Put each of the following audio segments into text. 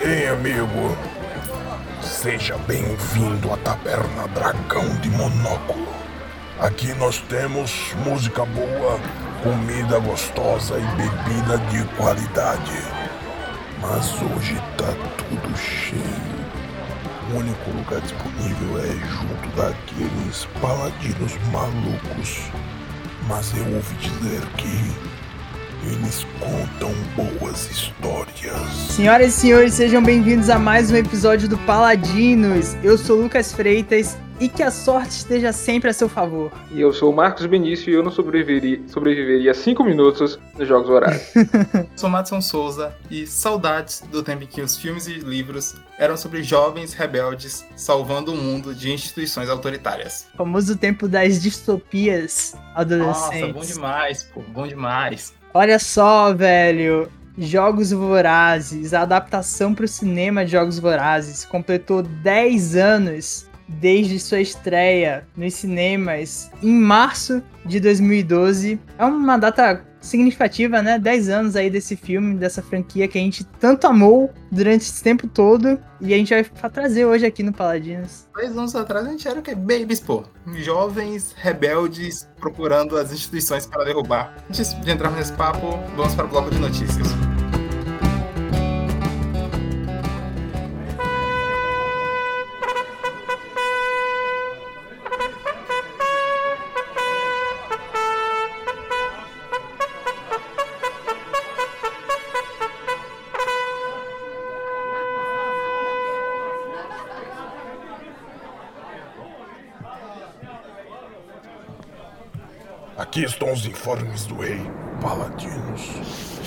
hein, amigo? Seja bem-vindo à Taberna Dragão de Monóculo. Aqui nós temos música boa, comida gostosa e bebida de qualidade. Mas hoje tá tudo cheio. O único lugar disponível é junto daqueles paladinos malucos. Mas eu ouvi dizer que eles contam boas histórias. Senhoras e senhores, sejam bem-vindos a mais um episódio do Paladinos. Eu sou Lucas Freitas e que a sorte esteja sempre a seu favor. E eu sou o Marcos Benício e eu não sobreviveria, sobreviveria cinco minutos nos Jogos Horários. sou Madison Souza e saudades do tempo em que os filmes e livros eram sobre jovens rebeldes salvando o mundo de instituições autoritárias. O famoso tempo das distopias adolescentes. Nossa, bom demais, pô, bom demais. Olha só, velho. Jogos Vorazes, a adaptação para o cinema de Jogos Vorazes, completou 10 anos desde sua estreia nos cinemas em março de 2012. É uma data significativa, né? 10 anos aí desse filme, dessa franquia que a gente tanto amou durante esse tempo todo. E a gente vai trazer hoje aqui no Paladinos. 10 anos atrás a gente era o quê? Babies, pô. Jovens rebeldes procurando as instituições para derrubar. Antes de entrar nesse papo, vamos para o bloco de notícias. Aqui estão os informes do rei Paladinos.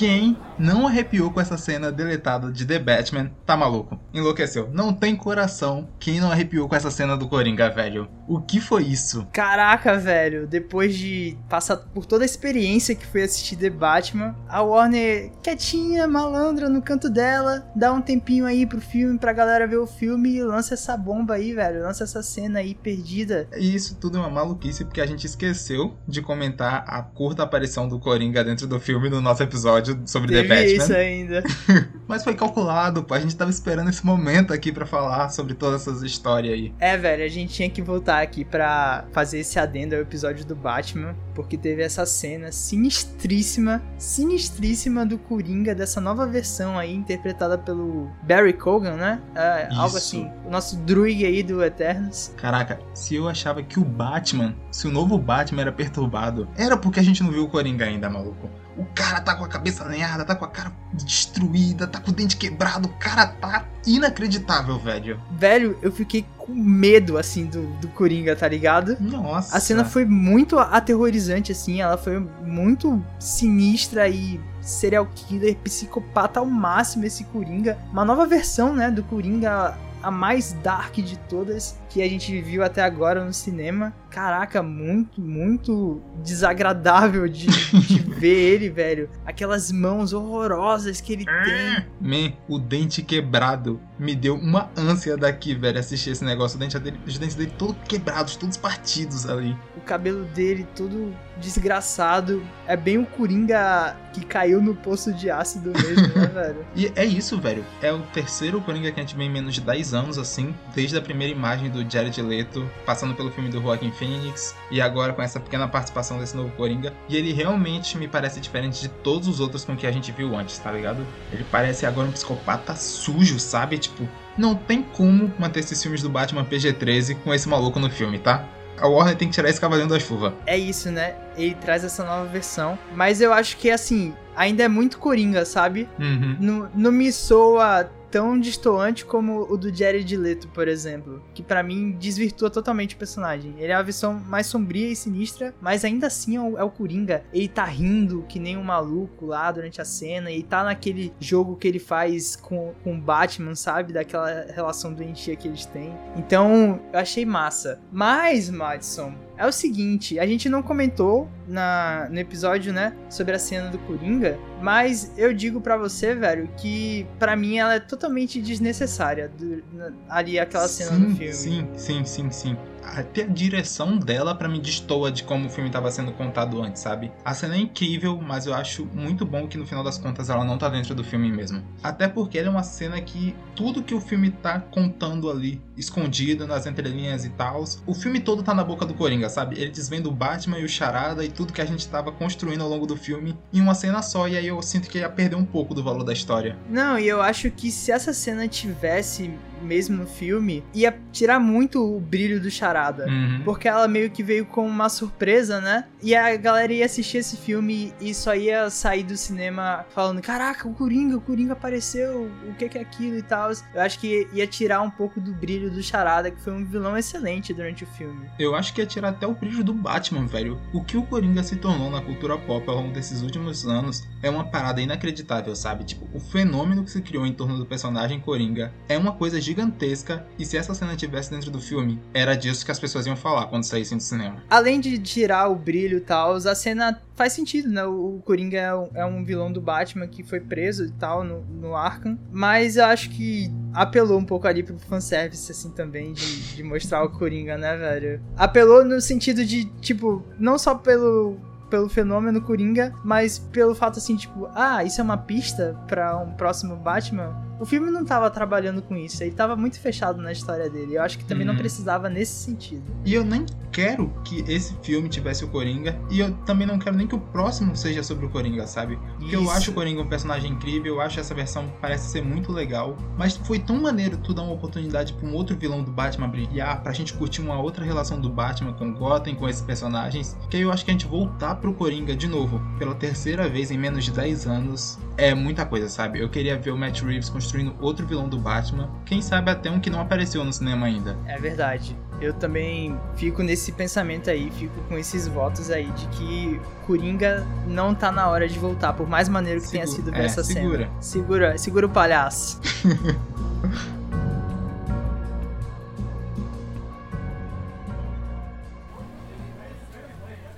Quem não arrepiou com essa cena deletada de The Batman, tá maluco. Enlouqueceu. Não tem coração quem não arrepiou com essa cena do Coringa, velho. O que foi isso? Caraca, velho. Depois de passar por toda a experiência que foi assistir The Batman, a Warner quietinha, malandra no canto dela, dá um tempinho aí pro filme, pra galera ver o filme e lança essa bomba aí, velho. Lança essa cena aí perdida. E isso tudo é uma maluquice porque a gente esqueceu de comentar a curta aparição do Coringa dentro do filme no nosso episódio sobre Teve The Batman. isso ainda. Mas foi calculado, pô. A gente tava esperando esse momento aqui para falar sobre todas essas histórias aí. É, velho, a gente tinha que voltar aqui para fazer esse adendo ao episódio do Batman, porque teve essa cena sinistríssima, sinistríssima do Coringa, dessa nova versão aí, interpretada pelo Barry Cogan, né? É, algo assim. O nosso druid aí do Eternos. Caraca, se eu achava que o Batman, se o novo Batman era perturbado, era porque a gente não viu o Coringa ainda, maluco. O cara tá com a cabeça lenhada, tá com a cara destruída, tá com o dente quebrado. O cara tá inacreditável, velho. Velho, eu fiquei com medo, assim, do, do Coringa, tá ligado? Nossa. A cena foi muito aterrorizante, assim. Ela foi muito sinistra e serial killer, psicopata ao máximo esse Coringa. Uma nova versão, né, do Coringa a mais dark de todas que a gente viu até agora no cinema. Caraca, muito, muito desagradável de, de ver ele, velho. Aquelas mãos horrorosas que ele tem. Man, o dente quebrado me deu uma ânsia daqui, velho, assistir esse negócio. Dente dele, os dentes dele todos quebrados, todos partidos ali. O cabelo dele todo desgraçado. É bem o Coringa que caiu no poço de ácido mesmo, né, velho? E é isso, velho. É o terceiro Coringa que a gente vê em menos de 10 anos, assim, desde a primeira imagem do Jared Leto, passando pelo filme do Joaquin Phoenix, e agora com essa pequena participação desse novo Coringa. E ele realmente me parece diferente de todos os outros com que a gente viu antes, tá ligado? Ele parece agora um psicopata sujo, sabe? Tipo, não tem como manter esses filmes do Batman PG-13 com esse maluco no filme, tá? a Warner tem que tirar esse cavaleiro da chuva. É isso, né? Ele traz essa nova versão. Mas eu acho que, assim, ainda é muito coringa, sabe? Uhum. Não, não me soa tão distoante como o do Jared Leto, por exemplo, que para mim desvirtua totalmente o personagem. Ele é a versão mais sombria e sinistra, mas ainda assim é o, é o Coringa. Ele tá rindo que nem um maluco lá durante a cena, e tá naquele jogo que ele faz com o Batman, sabe? Daquela relação doentia que eles têm. Então, eu achei massa. Mas, Madison, é o seguinte, a gente não comentou na, no episódio, né, sobre a cena do Coringa, mas eu digo para você, velho, que para mim ela é totalmente desnecessária do, na, ali aquela cena sim, no filme. Sim, sim, sim, sim. Até a direção dela para mim destoa de como o filme estava sendo contado antes, sabe? A cena é incrível, mas eu acho muito bom que no final das contas ela não tá dentro do filme mesmo. Até porque ela é uma cena que tudo que o filme tá contando ali, escondido nas entrelinhas e tal, o filme todo tá na boca do Coringa, sabe? Ele desvenda o Batman e o Charada e tudo que a gente tava construindo ao longo do filme em uma cena só, e aí eu sinto que ia perder um pouco do valor da história. Não, e eu acho que se essa cena tivesse mesmo no filme, ia tirar muito o brilho do Charada. Uhum. Porque ela meio que veio com uma surpresa, né? E a galera ia assistir esse filme e só ia sair do cinema falando: Caraca, o Coringa, o Coringa apareceu, o que, que é aquilo e tal. Eu acho que ia tirar um pouco do brilho do Charada, que foi um vilão excelente durante o filme. Eu acho que ia tirar até o brilho do Batman, velho. O que o Coringa se tornou na cultura pop ao longo desses últimos anos é uma parada inacreditável, sabe? Tipo, o fenômeno que se criou em torno do personagem Coringa é uma coisa gigantesca e se essa cena tivesse dentro do filme, era disso que as pessoas iam falar quando saíssem do cinema. Além de tirar o brilho e tal, a cena faz sentido, né? O Coringa é um, é um vilão do Batman que foi preso e tal no, no Arkham. Mas eu acho que apelou um pouco ali pro fanservice, assim, também, de, de mostrar o Coringa, né, velho? Apelou no sentido de, tipo, não só pelo pelo fenômeno Coringa, mas pelo fato assim, tipo, ah, isso é uma pista para um próximo Batman. O filme não tava trabalhando com isso, ele tava muito fechado na história dele. Eu acho que também Uhum. não precisava nesse sentido. E eu nem quero que esse filme tivesse o Coringa, e eu também não quero nem que o próximo seja sobre o Coringa, sabe? Porque eu Isso. acho o Coringa um personagem incrível, eu acho essa versão parece ser muito legal, mas foi tão maneiro tu dar uma oportunidade pra um outro vilão do Batman brilhar, pra gente curtir uma outra relação do Batman com Gotham, com esses personagens, que aí eu acho que a gente voltar pro Coringa de novo, pela terceira vez em menos de 10 anos, é muita coisa, sabe? Eu queria ver o Matt Reeves construindo outro vilão do Batman, quem sabe até um que não apareceu no cinema ainda. É verdade. Eu também fico nesse pensamento aí, fico com esses votos aí de que Coringa não tá na hora de voltar, por mais maneiro que tenha sido ver é, essa segura. cena. Segura. Segura o palhaço.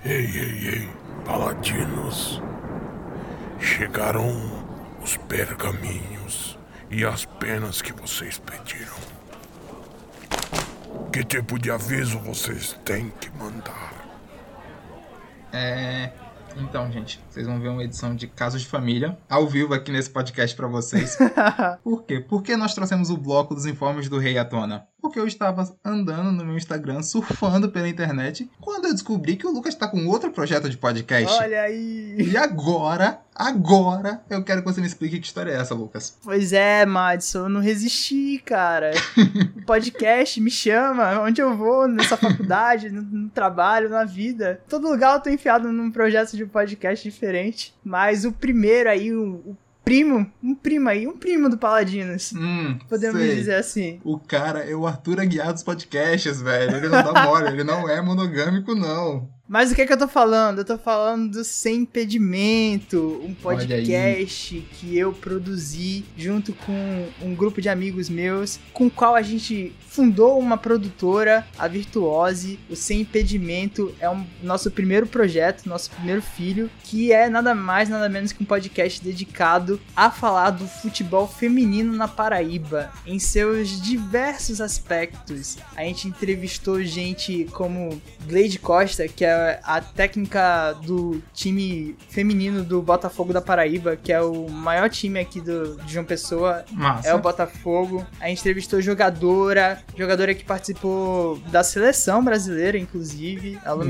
Ei, ei, ei, paladinos. Chegaram os pergaminhos e as penas que vocês pediram. Que tipo de aviso vocês têm que mandar? É. Então, gente, vocês vão ver uma edição de Casos de Família ao vivo aqui nesse podcast pra vocês. Por quê? Por que nós trouxemos o bloco dos informes do rei à tona? Porque eu estava andando no meu Instagram, surfando pela internet, quando eu descobri que o Lucas tá com outro projeto de podcast. Olha aí. E agora, agora, eu quero que você me explique que história é essa, Lucas. Pois é, Madison, eu não resisti, cara. o podcast me chama, onde eu vou, nessa faculdade, no, no trabalho, na vida. Todo lugar eu tô enfiado num projeto de podcast diferente. Mas o primeiro aí, o, o primo, um primo aí, um primo do Paladinos. Hum, Podemos sei. dizer assim. O cara é o Arthur Aguiar dos podcasts, velho. Ele não dá mole, ele não é monogâmico, não. Mas o que é que eu tô falando? Eu tô falando do Sem Impedimento, um podcast que eu produzi junto com um grupo de amigos meus, com o qual a gente fundou uma produtora, a Virtuose. O Sem Impedimento é um nosso primeiro projeto, nosso primeiro filho, que é nada mais, nada menos que um podcast dedicado a falar do futebol feminino na Paraíba, em seus diversos aspectos. A gente entrevistou gente como Gleide Costa, que é a técnica do time feminino do Botafogo da Paraíba, que é o maior time aqui do, de João Pessoa, Massa. é o Botafogo. A gente entrevistou jogadora, jogadora que participou da seleção brasileira, inclusive, a Lu.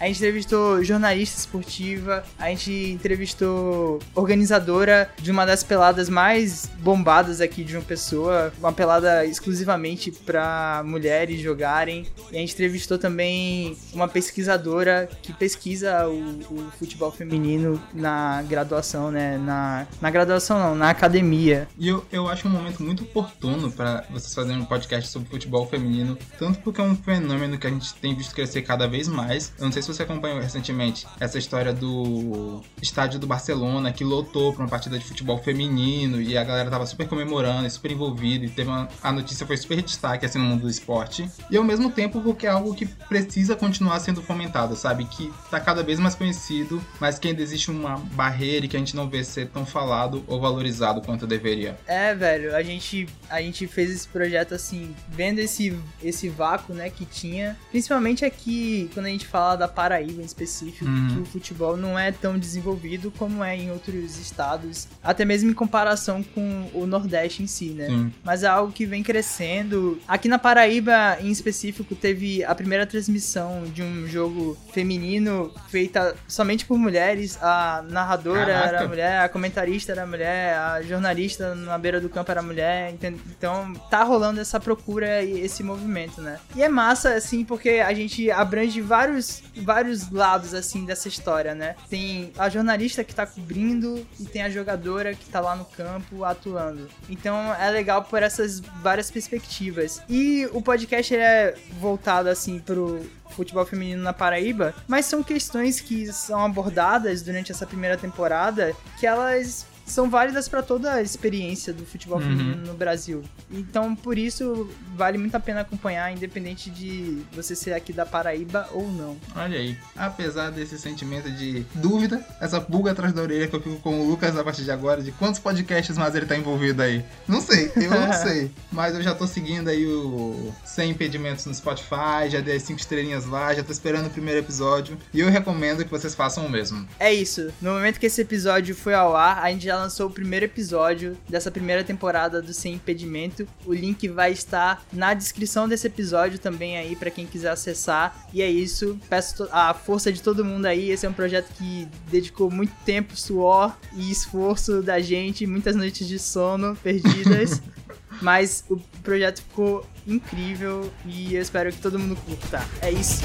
A gente entrevistou jornalista esportiva, a gente entrevistou organizadora de uma das peladas mais bombadas aqui de uma pessoa, uma pelada exclusivamente para mulheres jogarem. E a gente entrevistou também uma pesquisadora que pesquisa o, o futebol feminino na graduação, né? Na, na graduação não, na academia. E eu, eu acho um momento muito oportuno pra vocês fazerem um podcast sobre futebol feminino, tanto porque é um fenômeno que a gente tem visto crescer cada vez mais. Eu não sei se se você acompanhou recentemente essa história do estádio do Barcelona que lotou para uma partida de futebol feminino e a galera tava super comemorando super envolvida e teve uma, a notícia foi super destaque assim no mundo do esporte. E ao mesmo tempo porque é algo que precisa continuar sendo fomentado, sabe? Que tá cada vez mais conhecido, mas que ainda existe uma barreira e que a gente não vê ser tão falado ou valorizado quanto deveria. É, velho, a gente, a gente fez esse projeto assim, vendo esse, esse vácuo, né, que tinha. Principalmente aqui, quando a gente fala da Paraíba em específico, Uhum. que o futebol não é tão desenvolvido como é em outros estados, até mesmo em comparação com o Nordeste em si, né? Sim. mas é algo que vem crescendo. Aqui na Paraíba, em específico, teve a primeira transmissão de um jogo feminino feita somente por mulheres. A narradora Caraca. era mulher, a comentarista era mulher, a jornalista na beira do campo era mulher. Então tá rolando essa procura e esse movimento, né? E é massa, assim, porque a gente abrange vários, vários lados, assim, dessa história, né? Tem a jornalista que tá cobrindo e tem a jogadora que tá lá no campo atuando. Então é legal por essas várias perspectivas. E o podcast é voltado, assim, pro futebol feminino na Paraíba, mas são questões que são abordadas durante essa primeira temporada que elas são válidas para toda a experiência do futebol Uhum. feminino no Brasil. Então, por isso, vale muito a pena acompanhar, independente de você ser aqui da Paraíba ou não. Olha aí, apesar desse sentimento de dúvida, essa pulga atrás da orelha que eu fico com o Lucas a partir de agora, de quantos podcasts mais ele tá envolvido aí? Não sei, eu não sei. Mas eu já tô seguindo aí o Sem Impedimentos no Spotify, já dei as 5 estrelinhas lá, já tô esperando o primeiro episódio. E eu recomendo que vocês façam o mesmo. É isso. No momento que esse episódio foi ao ar, a gente já lançou o primeiro episódio dessa primeira temporada do Sem Impedimento. O link vai estar na descrição desse episódio também aí para quem quiser acessar. E é isso. Peço a força de todo mundo aí. Esse é um projeto que dedicou muito tempo, suor e esforço da gente, muitas noites de sono perdidas. Mas o projeto ficou incrível e eu espero que todo mundo curta. É isso.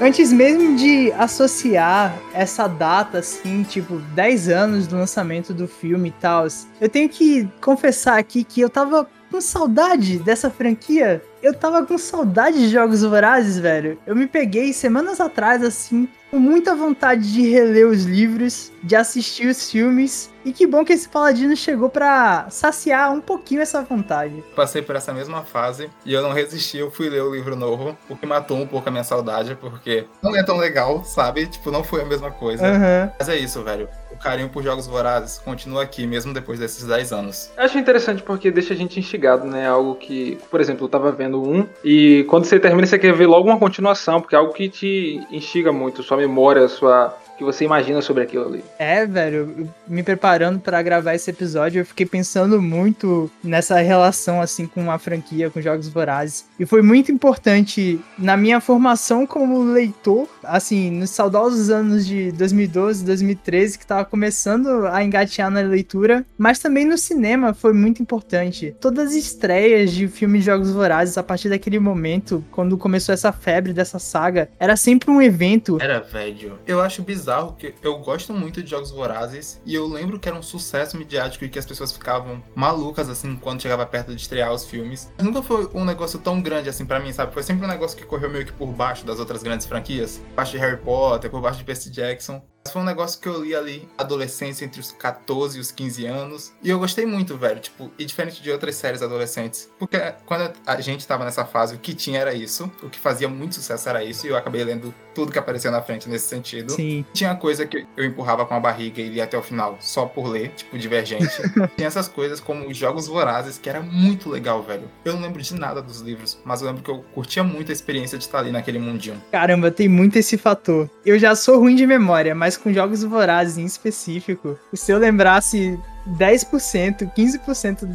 Antes mesmo de associar essa data, assim, tipo, 10 anos do lançamento do filme e tal, eu tenho que confessar aqui que eu tava com saudade dessa franquia. Eu tava com saudade de Jogos Vorazes, velho. Eu me peguei semanas atrás, assim, com muita vontade de reler os livros, de assistir os filmes. E que bom que esse Paladino chegou pra saciar um pouquinho essa vontade. Passei por essa mesma fase e eu não resisti, eu fui ler o livro novo, o que matou um pouco a minha saudade, porque não é tão legal, sabe? Tipo, não foi a mesma coisa. Aham. Mas é isso, velho. Carinho por jogos vorazes continua aqui, mesmo depois desses 10 anos. Eu acho interessante porque deixa a gente instigado, né? Algo que, por exemplo, eu tava vendo um e quando você termina você quer ver logo uma continuação, porque é algo que te instiga muito, sua memória, sua que você imagina sobre aquilo ali. É, velho, eu- me preparando pra gravar esse episódio, eu fiquei pensando muito nessa relação assim com a franquia, com jogos vorazes. E foi muito importante na minha formação como leitor, assim, nos saudosos anos de 2012, 2013, que tava começando a engatear na leitura, mas também no cinema foi muito importante. Todas as estreias de filmes de jogos vorazes a partir daquele momento, quando começou essa febre dessa saga, era sempre um evento Era velho. Eu acho bizarro que eu gosto muito de jogos vorazes e eu lembro que era um sucesso midiático e que as pessoas ficavam malucas assim quando chegava perto de estrear os filmes. Mas nunca foi um negócio tão grande assim pra mim, sabe? Foi sempre um negócio que correu meio que por baixo das outras grandes franquias, por baixo de Harry Potter, por baixo de Percy Jackson. Foi um negócio que eu li ali, adolescência, entre os 14 e os 15 anos. E eu gostei muito, velho. Tipo, e diferente de outras séries adolescentes. Porque quando a gente tava nessa fase, o que tinha era isso. O que fazia muito sucesso era isso. E eu acabei lendo tudo que apareceu na frente nesse sentido. Sim. Tinha coisa que eu empurrava com a barriga e lia até o final, só por ler, tipo Divergente. Tinha essas coisas como os Jogos Vorazes, que era muito legal, velho. Eu não lembro de nada dos livros, mas eu lembro que eu curtia muito a experiência de estar ali naquele mundinho. Caramba, tem muito esse fator. Eu já sou ruim de memória, mas com jogos vorazes em específico, se eu lembrasse 10%, 15%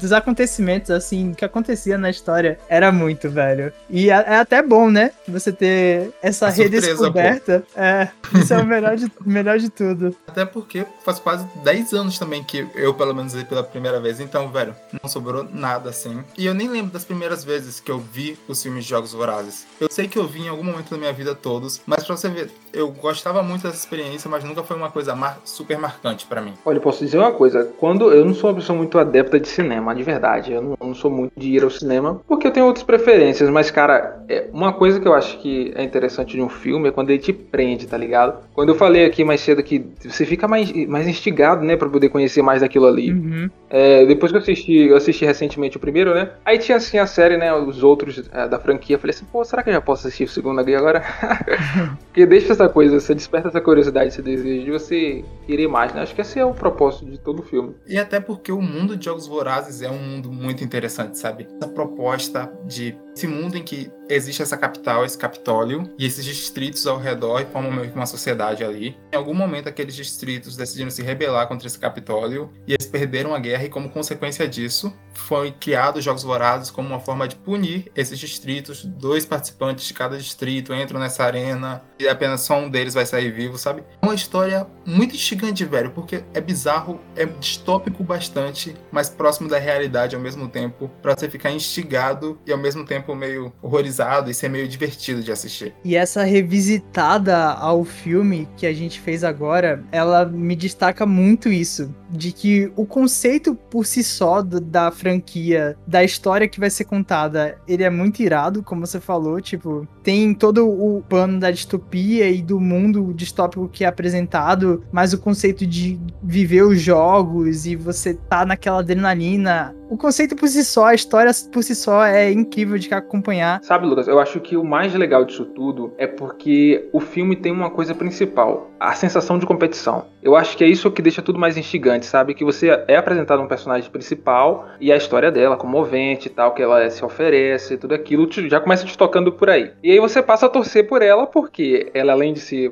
dos acontecimentos, assim, que acontecia na história era muito, velho. E é, é até bom, né? Você ter essa A surpresa, redescoberta. É, isso é o melhor de, melhor de tudo. Até porque faz quase 10 anos também que eu, pelo menos, vi pela primeira vez. Então, velho, não sobrou nada assim. E eu nem lembro das primeiras vezes que eu vi os filmes de Jogos Vorazes. Eu sei que eu vi em algum momento da minha vida todos, mas pra você ver, eu gostava muito dessa experiência, mas nunca foi uma coisa mar- super marcante pra mim. Olha, posso dizer uma coisa. Quando eu não sou uma pessoa muito adepta de cinema, de verdade. Eu não, eu não sou muito de ir ao cinema, porque eu tenho outras preferências. Mas, cara, é uma coisa que eu acho que é interessante de um filme é quando ele te prende, tá ligado? Quando eu falei aqui mais cedo que você fica mais, mais instigado, né, pra poder conhecer mais daquilo ali. Uhum. É, depois que eu assisti, eu assisti recentemente o primeiro, né? Aí tinha assim a série, né? Os outros é, da franquia. Eu falei assim, pô, será que eu já posso assistir o segundo aqui agora? Porque deixa essa coisa, você desperta essa curiosidade, esse desejo de você querer mais, né? Acho que esse é o propósito de todo o filme. E até porque o mundo de Jogos Vorazes é um mundo muito interessante, sabe? Essa proposta de esse mundo em que existe essa capital, esse Capitólio, e esses distritos ao redor e formam meio que uma sociedade ali. Em algum momento, aqueles distritos decidiram se rebelar contra esse Capitólio e eles perderam a guerra, e como consequência disso, foi criado os Jogos Vorazes como uma forma de punir esses distritos. Dois participantes de cada distrito entram nessa arena e apenas só um deles vai sair vivo, sabe? É uma história muito instigante, velho, porque é bizarro, é distópico bastante, mas próximo da realidade ao mesmo tempo, pra você ficar instigado e ao mesmo tempo meio horrorizado e ser meio divertido de assistir. E essa revisitada ao filme que a gente fez agora, ela me destaca muito isso. De que o conceito por si só do- da franquia, da história que vai ser contada, ele é muito irado, como você falou. Tipo, tem todo o plano da distopia e do mundo distópico que é apresentado, mas o conceito de viver os jogos e você tá naquela adrenalina. O conceito por si só, a história por si só é incrível de acompanhar. Sabe, Lucas, eu acho que o mais legal disso tudo é porque o filme tem uma coisa principal, a sensação de competição. Eu acho que é isso que deixa tudo mais instigante, sabe? Que você é apresentado um personagem principal e a história dela, comovente e tal, que ela se oferece, tudo aquilo, já começa te tocando por aí. E aí você passa a torcer por ela, porque ela, além de se,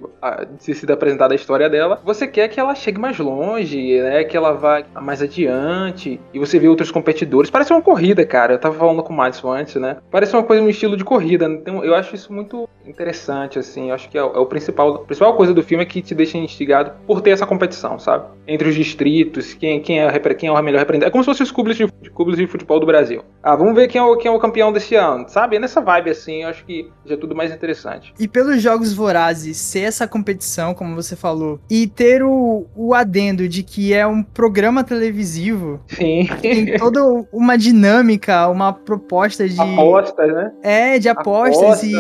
sido apresentada a história dela, você quer que ela chegue mais longe, né? Que ela vá mais adiante. E você vê outros competidores. Parece uma corrida, cara. Eu tava falando com o Madison antes, né? Parece uma coisa no estilo de corrida. Então, eu acho isso muito interessante, assim. Eu acho que é, o- é o principal. A principal coisa do filme é que te deixa instigado por ter essa competição, sabe? Entre os distritos, quem, quem, é, quem é o melhor representante. É como se fossem os clubes de, clubes de futebol do Brasil. Ah, vamos ver quem é, o, quem é o campeão desse ano, sabe? É nessa vibe, assim. Eu acho que já é tudo mais interessante. E pelos jogos vorazes ser essa competição, como você falou, e ter o, o adendo de que é um programa televisivo, Sim. tem uma dinâmica, uma proposta de. Apostas, né? É, de apostas, e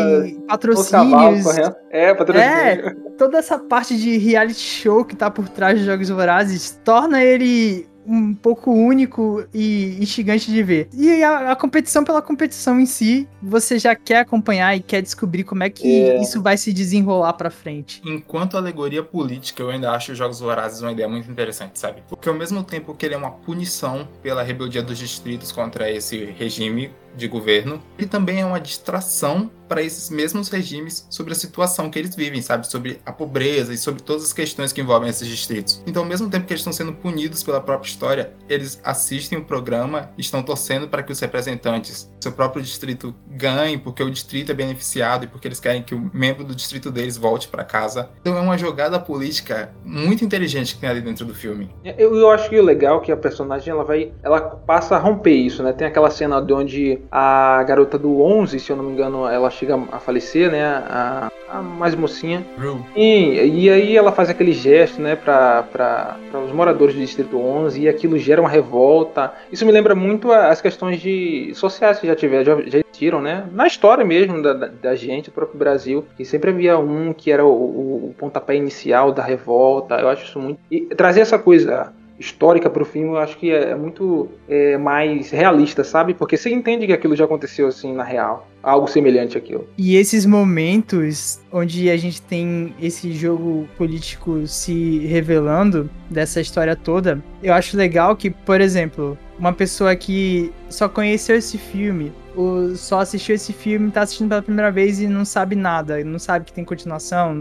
Apostas, Os cavalos patrocínios. É, patrocínio. É, toda essa parte de reality show que tá por trás dos Jogos Vorazes torna ele um pouco único e instigante de ver. E a, a competição pela competição em si, você já quer acompanhar e quer descobrir como é que É. isso vai se desenrolar pra frente. Enquanto alegoria política, eu ainda acho os Jogos Vorazes uma ideia muito interessante, sabe? Porque ao mesmo tempo que ele é uma punição pela rebeldia dos distritos contra esse regime de governo, ele também é uma distração para esses mesmos regimes sobre a situação que eles vivem, sabe? Sobre a pobreza e sobre todas as questões que envolvem esses distritos. Então, ao mesmo tempo que eles estão sendo punidos pela própria história, eles assistem o programa e estão torcendo para que os representantes do seu próprio distrito ganhem, porque o distrito é beneficiado e porque eles querem que o membro do distrito deles volte para casa. Então, é uma jogada política muito inteligente que tem ali dentro do filme. Eu, eu acho que o legal é que a personagem ela vai, ela passa a romper isso, né? Tem aquela cena de onde a garota do 11, se eu não me engano, ela chega a falecer, né? A, a mais mocinha. E, e aí ela faz aquele gesto, né, para os moradores do Distrito 11 e aquilo gera uma revolta. Isso me lembra muito as questões de sociais que já tiveram, já, já existiram, né? Na história mesmo da, da, da gente, do próprio Brasil, que sempre havia um que era o, o, o pontapé inicial da revolta. Eu acho isso muito e trazer essa coisa histórica pro filme, eu acho que é muito é, mais realista, sabe? Porque você entende que aquilo já aconteceu assim na real, algo semelhante àquilo. E esses momentos onde a gente tem esse jogo político se revelando dessa história toda, eu acho legal que, por exemplo, uma pessoa que só conheceu esse filme, ou só assistiu esse filme, tá assistindo pela primeira vez e não sabe nada, não sabe que tem continuação,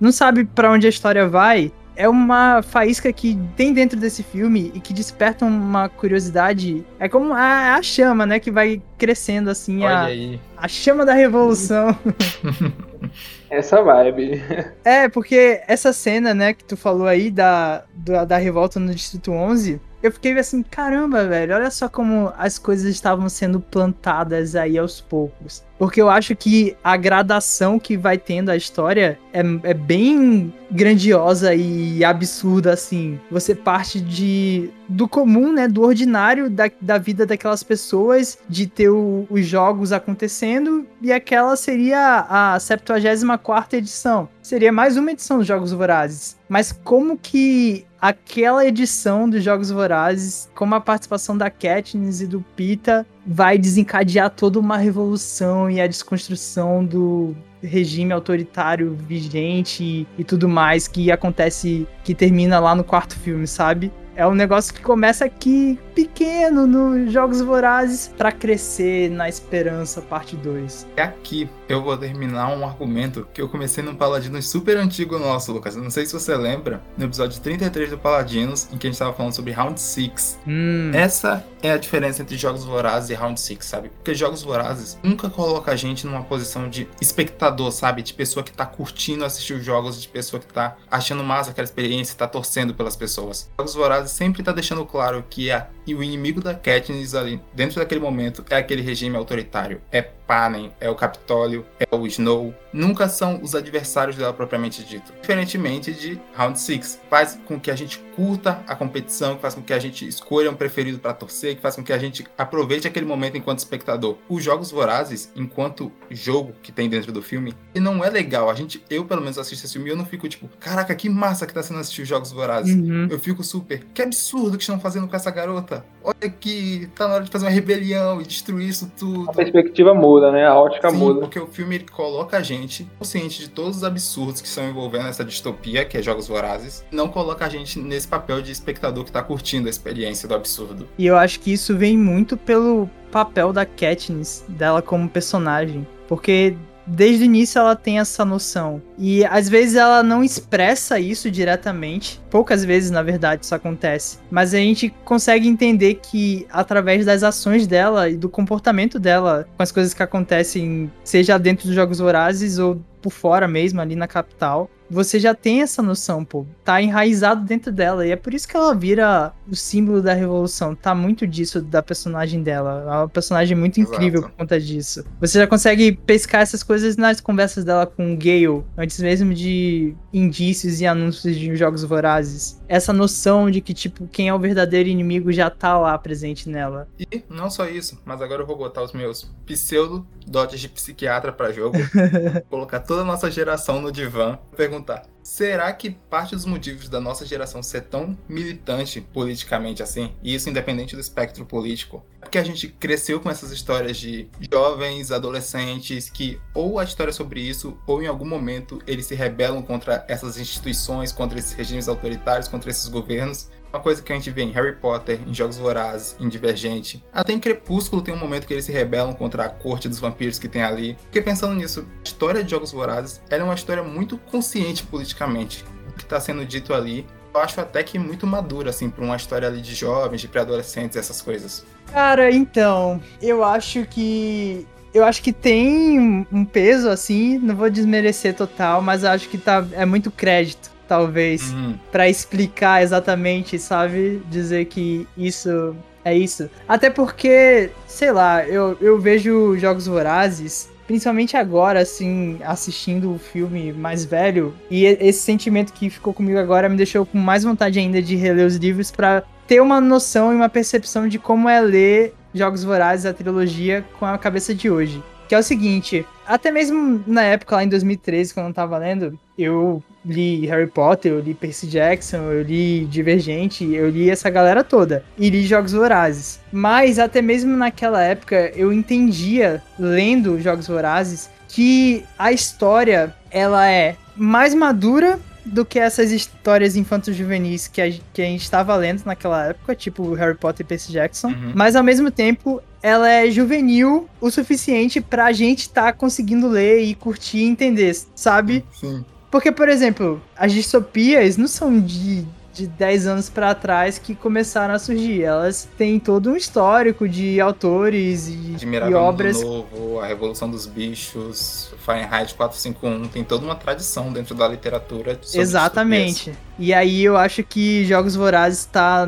não- sabe pra onde a história vai, é uma faísca que tem dentro desse filme e que desperta uma curiosidade. É como a, a chama, né? Que vai crescendo assim. Olha a, aí. a chama da revolução. Essa vibe. É, porque essa cena, né, que tu falou aí da, da, da revolta no Distrito 11, eu fiquei assim, caramba, velho, olha só como as coisas estavam sendo plantadas aí aos poucos. Porque eu acho que a gradação que vai tendo a história é, é bem grandiosa e absurda, assim. Você parte de do comum, né? Do ordinário da, da vida daquelas pessoas, de ter o, os jogos acontecendo, e aquela seria a 74 edição. Seria mais uma edição dos Jogos Vorazes. Mas como que aquela edição dos Jogos Vorazes, como a participação da Katniss e do Pita, vai desencadear toda uma revolução e a desconstrução do regime autoritário vigente e, e tudo mais que acontece, que termina lá no quarto filme, sabe? É um negócio que começa aqui pequeno nos Jogos Vorazes para crescer na Esperança parte 2. É aqui eu vou terminar um argumento que eu comecei num Paladinos super antigo nosso, Lucas. Não sei se você lembra, no episódio 33 do Paladinos, em que a gente tava falando sobre Round 6. Hum. Essa é a diferença entre Jogos Vorazes e Round 6, sabe? Porque Jogos Vorazes nunca coloca a gente numa posição de espectador, sabe? De pessoa que tá curtindo assistir os jogos, de pessoa que tá achando massa aquela experiência, tá torcendo pelas pessoas. Jogos Vorazes sempre tá deixando claro que a, e o inimigo da Katniss ali, dentro daquele momento, é aquele regime autoritário. É Panem, é o Capitólio, é o Snow, nunca são os adversários dela propriamente dito. Diferentemente de Round 6, faz com que a gente curta a competição, que faz com que a gente escolha um preferido para torcer, que faz com que a gente aproveite aquele momento enquanto espectador. Os jogos vorazes, enquanto jogo que tem dentro do filme, e não é legal. A gente, eu pelo menos assisto esse filme e eu não fico tipo, caraca, que massa que tá sendo assistir os jogos vorazes. Uhum. Eu fico super, que absurdo que estão fazendo com essa garota. Olha que tá na hora de fazer uma rebelião e destruir isso tudo. A perspectiva muda, né? A ótica Sim, muda. porque o filme ele coloca a gente consciente de todos os absurdos que estão envolvendo essa distopia, que é Jogos Vorazes, não coloca a gente nesse papel de espectador que tá curtindo a experiência do absurdo. E eu acho que isso vem muito pelo papel da Katniss, dela como personagem. Porque desde o início ela tem essa noção. E às vezes ela não expressa isso diretamente. Poucas vezes, na verdade, isso acontece. Mas a gente consegue entender que através das ações dela e do comportamento dela com as coisas que acontecem, seja dentro dos Jogos Vorazes ou por fora mesmo, ali na capital, você já tem essa noção, pô. Tá enraizado dentro dela. E é por isso que ela vira o símbolo da revolução. Tá muito disso da personagem dela. É uma personagem muito Exato. incrível por conta disso. Você já consegue pescar essas coisas nas conversas dela com o Gale, antes mesmo de indícios e anúncios de jogos vorazes. Essa noção de que, tipo, quem é o verdadeiro inimigo já tá lá presente nela. E não só isso, mas agora eu vou botar os meus pseudo dotes de psiquiatra pra jogo, colocar toda a nossa geração no divã e perguntar: será que parte dos motivos da nossa geração ser tão militante politicamente assim, e isso independente do espectro político, é porque a gente cresceu com essas histórias de jovens, adolescentes que ou a história é sobre isso, ou em algum momento eles se rebelam contra essas instituições, contra esses regimes autoritários, contra esses governos, uma coisa que a gente vê em Harry Potter, em Jogos Vorazes, em Divergente. Até em Crepúsculo tem um momento que eles se rebelam contra a corte dos vampiros que tem ali. Porque pensando nisso, a história de Jogos Vorazes é uma história muito consciente politicamente. O que está sendo dito ali, eu acho até que muito madura, assim, para uma história ali de jovens, de pré-adolescentes, essas coisas. Cara, então, eu acho que. Eu acho que tem um peso, assim, não vou desmerecer total, mas acho que tá, é muito crédito, talvez, Uhum. Pra explicar exatamente, sabe? Dizer que isso é isso. Até porque, sei lá, eu, eu vejo Jogos Vorazes, principalmente agora, assim, assistindo o filme mais velho, e esse sentimento que ficou comigo agora me deixou com mais vontade ainda de reler os livros pra ter uma noção e uma percepção de como é ler Jogos Vorazes, a trilogia, com a cabeça de hoje. Que é o seguinte, até mesmo na época, lá em 2013, quando eu tava lendo, eu li Harry Potter, eu li Percy Jackson, eu li Divergente, eu li essa galera toda. E li Jogos Vorazes. Mas até mesmo naquela época, eu entendia, lendo Jogos Vorazes, que a história, ela é mais madura do que essas histórias infanto-juvenis que a, que a gente estava lendo naquela época, tipo Harry Potter e Percy Jackson. Uhum. Mas ao mesmo tempo, ela é juvenil o suficiente pra gente tá conseguindo ler e curtir e entender, sabe? Sim. Porque, por exemplo, as distopias não são de de 10 anos para trás que começaram a surgir. Elas têm todo um histórico de autores e, e obras. Novo, a Revolução dos Bichos, Fahrenheit 451, tem toda uma tradição dentro da literatura. Exatamente. E aí eu acho que Jogos Vorazes está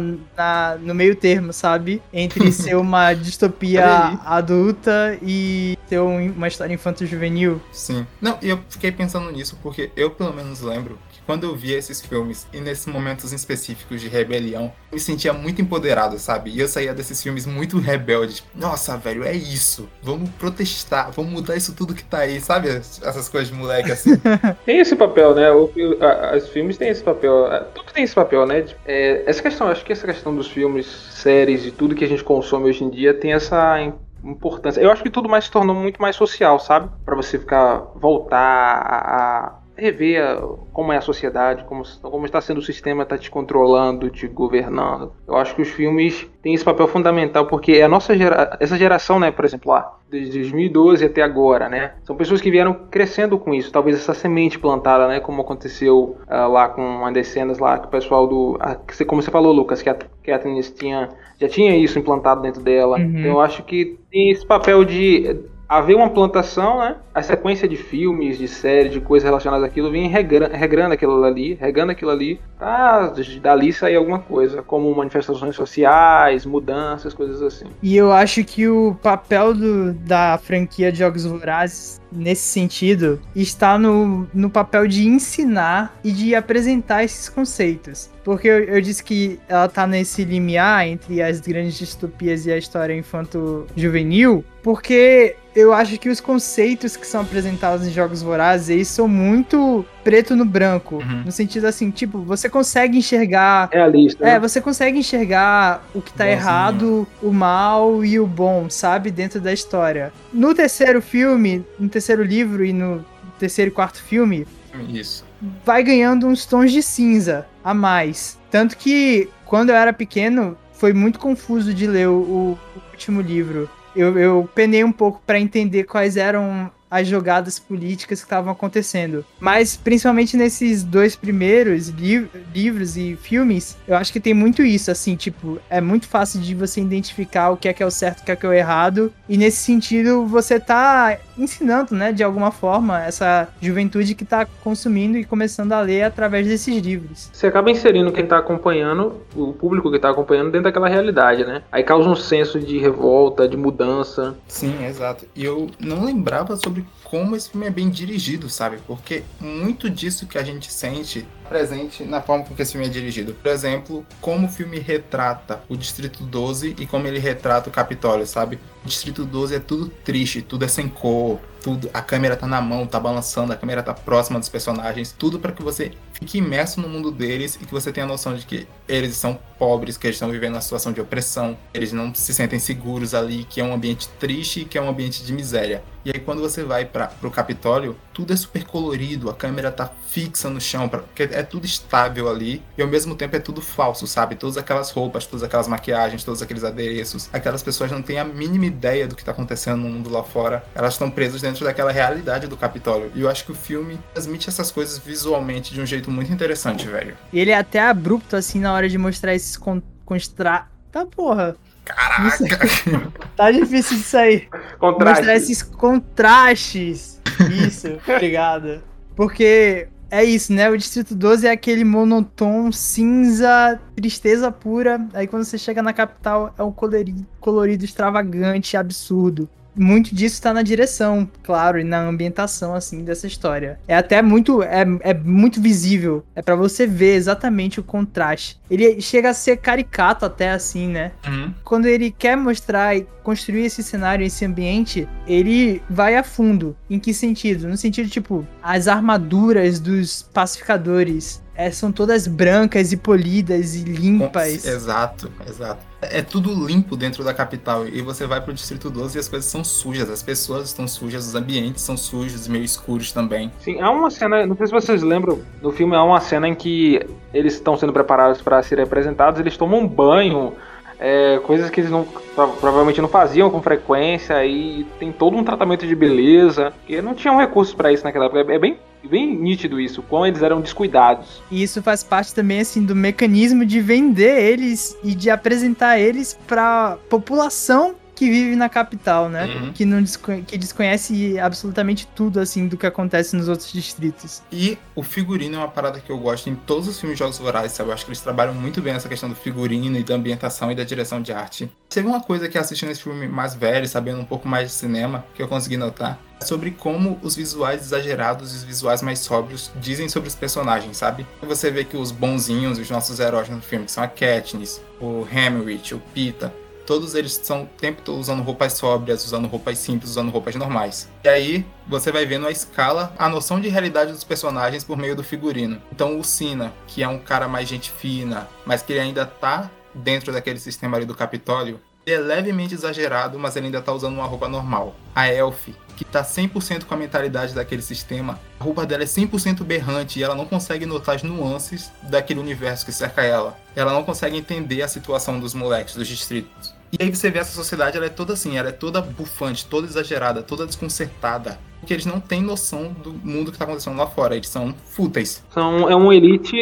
no meio termo, sabe? Entre ser uma distopia adulta e ter uma história infanto-juvenil. Sim. Não, e eu fiquei pensando nisso porque eu pelo menos lembro quando eu via esses filmes e nesses momentos específicos de rebelião, me sentia muito empoderado, sabe? E eu saía desses filmes muito rebelde. Tipo, Nossa, velho, é isso. Vamos protestar, vamos mudar isso tudo que tá aí, sabe? Essas coisas de moleque assim. tem esse papel, né? O, a, os filmes têm esse papel. Tudo tem esse papel, né? É, essa questão, acho que essa questão dos filmes, séries e tudo que a gente consome hoje em dia tem essa importância. Eu acho que tudo mais se tornou muito mais social, sabe? Para você ficar voltar a, rever como é a sociedade, como, como está sendo o sistema, está te controlando, te governando. Eu acho que os filmes têm esse papel fundamental, porque é a nossa gera, essa geração, né, por exemplo, lá, desde 2012 até agora, né, são pessoas que vieram crescendo com isso, talvez essa semente plantada, né, como aconteceu uh, lá com uma das cenas lá, que o pessoal do, uh, como você falou, Lucas, que a Katniss tinha, já tinha isso implantado dentro dela, uhum. então eu acho que tem esse papel de haver uma plantação, né? A sequência de filmes, de séries, de coisas relacionadas àquilo vem regrando, regrando aquilo ali, regando aquilo ali, pra dali sair alguma coisa, como manifestações sociais, mudanças, coisas assim. E eu acho que o papel do, da franquia de Jogos Vorazes nesse sentido está no, no papel de ensinar e de apresentar esses conceitos. Porque eu, eu, disse que ela tá nesse limiar entre as grandes distopias e a história infanto-juvenil, porque eu acho que os conceitos que são apresentados em Jogos Vorazes eles são muito preto no branco. Uhum. No sentido assim, tipo, você consegue enxergar. É a lista. É, né? você consegue enxergar o que tá Bozinho. errado, o mal e o bom, sabe? Dentro da história. No terceiro filme, no terceiro livro e no terceiro e quarto filme. Isso. Vai ganhando uns tons de cinza a mais. Tanto que, quando eu era pequeno, foi muito confuso de ler o, o último livro eu, eu penei um pouco para entender quais eram as jogadas políticas que estavam acontecendo. Mas, principalmente nesses dois primeiros liv livros e filmes, eu acho que tem muito isso, assim, tipo, é muito fácil de você identificar o que é que é o certo, o que é que é o errado, e nesse sentido você tá ensinando, né, de alguma forma, essa juventude que tá consumindo e começando a ler através desses livros. Você acaba inserindo quem tá acompanhando, o público que tá acompanhando dentro daquela realidade, né? Aí causa um senso de revolta, de mudança. Sim, exato. E eu não lembrava sobre como esse filme é bem dirigido, sabe? Porque muito disso que a gente sente presente na forma com que esse filme é dirigido. Por exemplo, como o filme retrata o Distrito 12 e como ele retrata o Capitólio, sabe? Distrito 12 é tudo triste, tudo é sem cor, tudo, a câmera tá na mão, tá balançando, a câmera tá próxima dos personagens, tudo para que você fique imerso no mundo deles e que você tenha a noção de que eles são pobres, que eles estão vivendo uma situação de opressão, eles não se sentem seguros ali, que é um ambiente triste, que é um ambiente de miséria. E aí quando você vai para pro Capitólio, tudo é super colorido, a câmera tá fixa no chão, porque é tudo estável ali e ao mesmo tempo é tudo falso, sabe? Todas aquelas roupas, todas aquelas maquiagens, todos aqueles adereços, aquelas pessoas não têm a mínima ideia do que tá acontecendo no mundo lá fora. Elas estão presas dentro daquela realidade do Capitólio. E eu acho que o filme transmite essas coisas visualmente de um jeito muito interessante, velho. E ele é até abrupto assim na hora de mostrar esses con constra... Tá porra. Caraca! Tá difícil disso aí. Contraste. Mostrar esses contrastes. Isso, obrigado. Porque é isso, né? O Distrito 12 é aquele monotom cinza, tristeza pura. Aí quando você chega na capital é um colorido, colorido extravagante, absurdo muito disso está na direção, claro, e na ambientação, assim, dessa história. É até muito, é, é muito visível. É para você ver exatamente o contraste. Ele chega a ser caricato até, assim, né? Uhum. Quando ele quer mostrar e construir esse cenário, esse ambiente, ele vai a fundo. Em que sentido? No sentido, tipo, as armaduras dos pacificadores é, são todas brancas e polidas e limpas. Exato, exato. É tudo limpo dentro da capital. E você vai pro Distrito 12 e as coisas são sujas. As pessoas estão sujas, os ambientes são sujos, meio escuros também. Sim, há uma cena, não sei se vocês lembram, no filme há uma cena em que eles estão sendo preparados para serem apresentados, eles tomam um banho. É, coisas que eles não, provavelmente não faziam com frequência e tem todo um tratamento de beleza, que não tinham recursos para isso naquela época. É bem bem nítido isso, como eles eram descuidados. E isso faz parte também, assim, do mecanismo de vender eles e de apresentar eles pra população que vive na capital, né? Uhum. Que, não desco- que desconhece absolutamente tudo, assim, do que acontece nos outros distritos. E o figurino é uma parada que eu gosto em todos os filmes de Jogos Vorazes, sabe? Eu acho que eles trabalham muito bem essa questão do figurino e da ambientação e da direção de arte. Teve uma coisa que assistindo esse filme mais velho, sabendo um pouco mais de cinema, que eu consegui notar, sobre como os visuais exagerados e os visuais mais sóbrios dizem sobre os personagens, sabe? Você vê que os bonzinhos, os nossos heróis no filme, que são a Katniss, o Hammerich, o Pita, todos eles estão o tempo todo usando roupas sóbrias, usando roupas simples, usando roupas normais. E aí você vai vendo a escala, a noção de realidade dos personagens por meio do figurino. Então o Sina, que é um cara mais gente fina, mas que ele ainda tá dentro daquele sistema ali do Capitólio, ele é levemente exagerado, mas ele ainda tá usando uma roupa normal. A Elf, que tá 100% com a mentalidade daquele sistema, a roupa dela é 100% berrante e ela não consegue notar as nuances daquele universo que cerca ela. Ela não consegue entender a situação dos moleques, dos distritos. E aí você vê essa sociedade, ela é toda assim, ela é toda bufante, toda exagerada, toda desconcertada. Porque eles não têm noção do mundo que tá acontecendo lá fora, eles são fúteis. São, é um elite,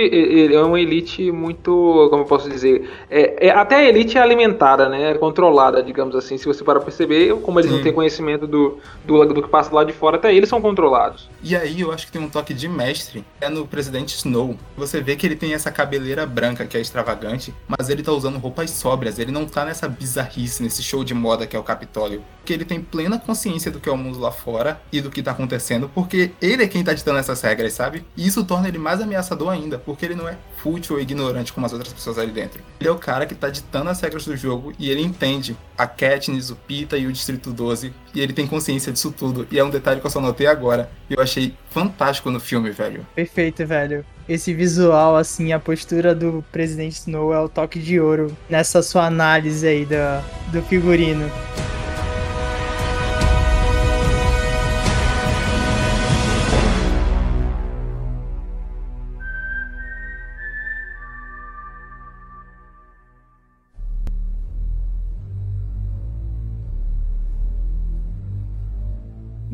é uma elite muito, como eu posso dizer, é, é- até a elite é alimentada, né, é controlada, digamos assim, se você parar pra perceber, como eles Sim. não têm conhecimento do, do, do que passa lá de fora, até eles são controlados. E aí eu acho que tem um toque de mestre, é no presidente Snow. Você vê que ele tem essa cabeleira branca que é extravagante, mas ele tá usando roupas sóbrias, ele não tá nessa bizarrice, nesse show de moda que é o Capitólio. Porque ele tem plena consciência do que é o mundo lá fora e do que tá acontecendo, porque ele é quem tá ditando essas regras, sabe? E isso torna ele mais ameaçador ainda, porque ele não é fútil ou ignorante como as outras pessoas ali dentro. Ele é o cara que tá ditando as regras do jogo e ele entende a Katniss, o Pita e o Distrito 12, e ele tem consciência disso tudo. E é um detalhe que eu só notei agora. E eu achei fantástico no filme, velho. Perfeito, velho. Esse visual, assim, a postura do presidente Snow é o toque de ouro nessa sua análise aí da, do figurino.